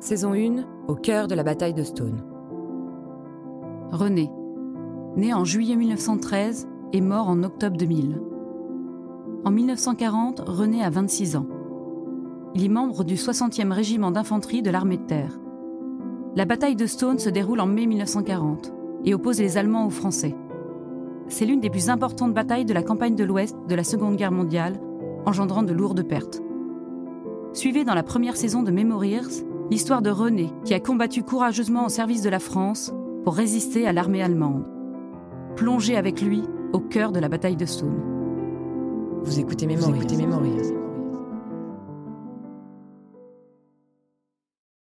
Saison 1, au cœur de la bataille de Stone. René, né en juillet 1913 et mort en octobre 2000. En 1940, René a 26 ans. Il est membre du 60e régiment d'infanterie de l'armée de terre. La bataille de Stone se déroule en mai 1940 et oppose les Allemands aux Français. C'est l'une des plus importantes batailles de la campagne de l'Ouest de la Seconde Guerre mondiale, engendrant de lourdes pertes. Suivez dans la première saison de Memories l'histoire de René, qui a combattu courageusement au service de la France pour résister à l'armée allemande. Plongez avec lui au cœur de la bataille de Stone. Vous écoutez Memories. Vous écoutez Memories.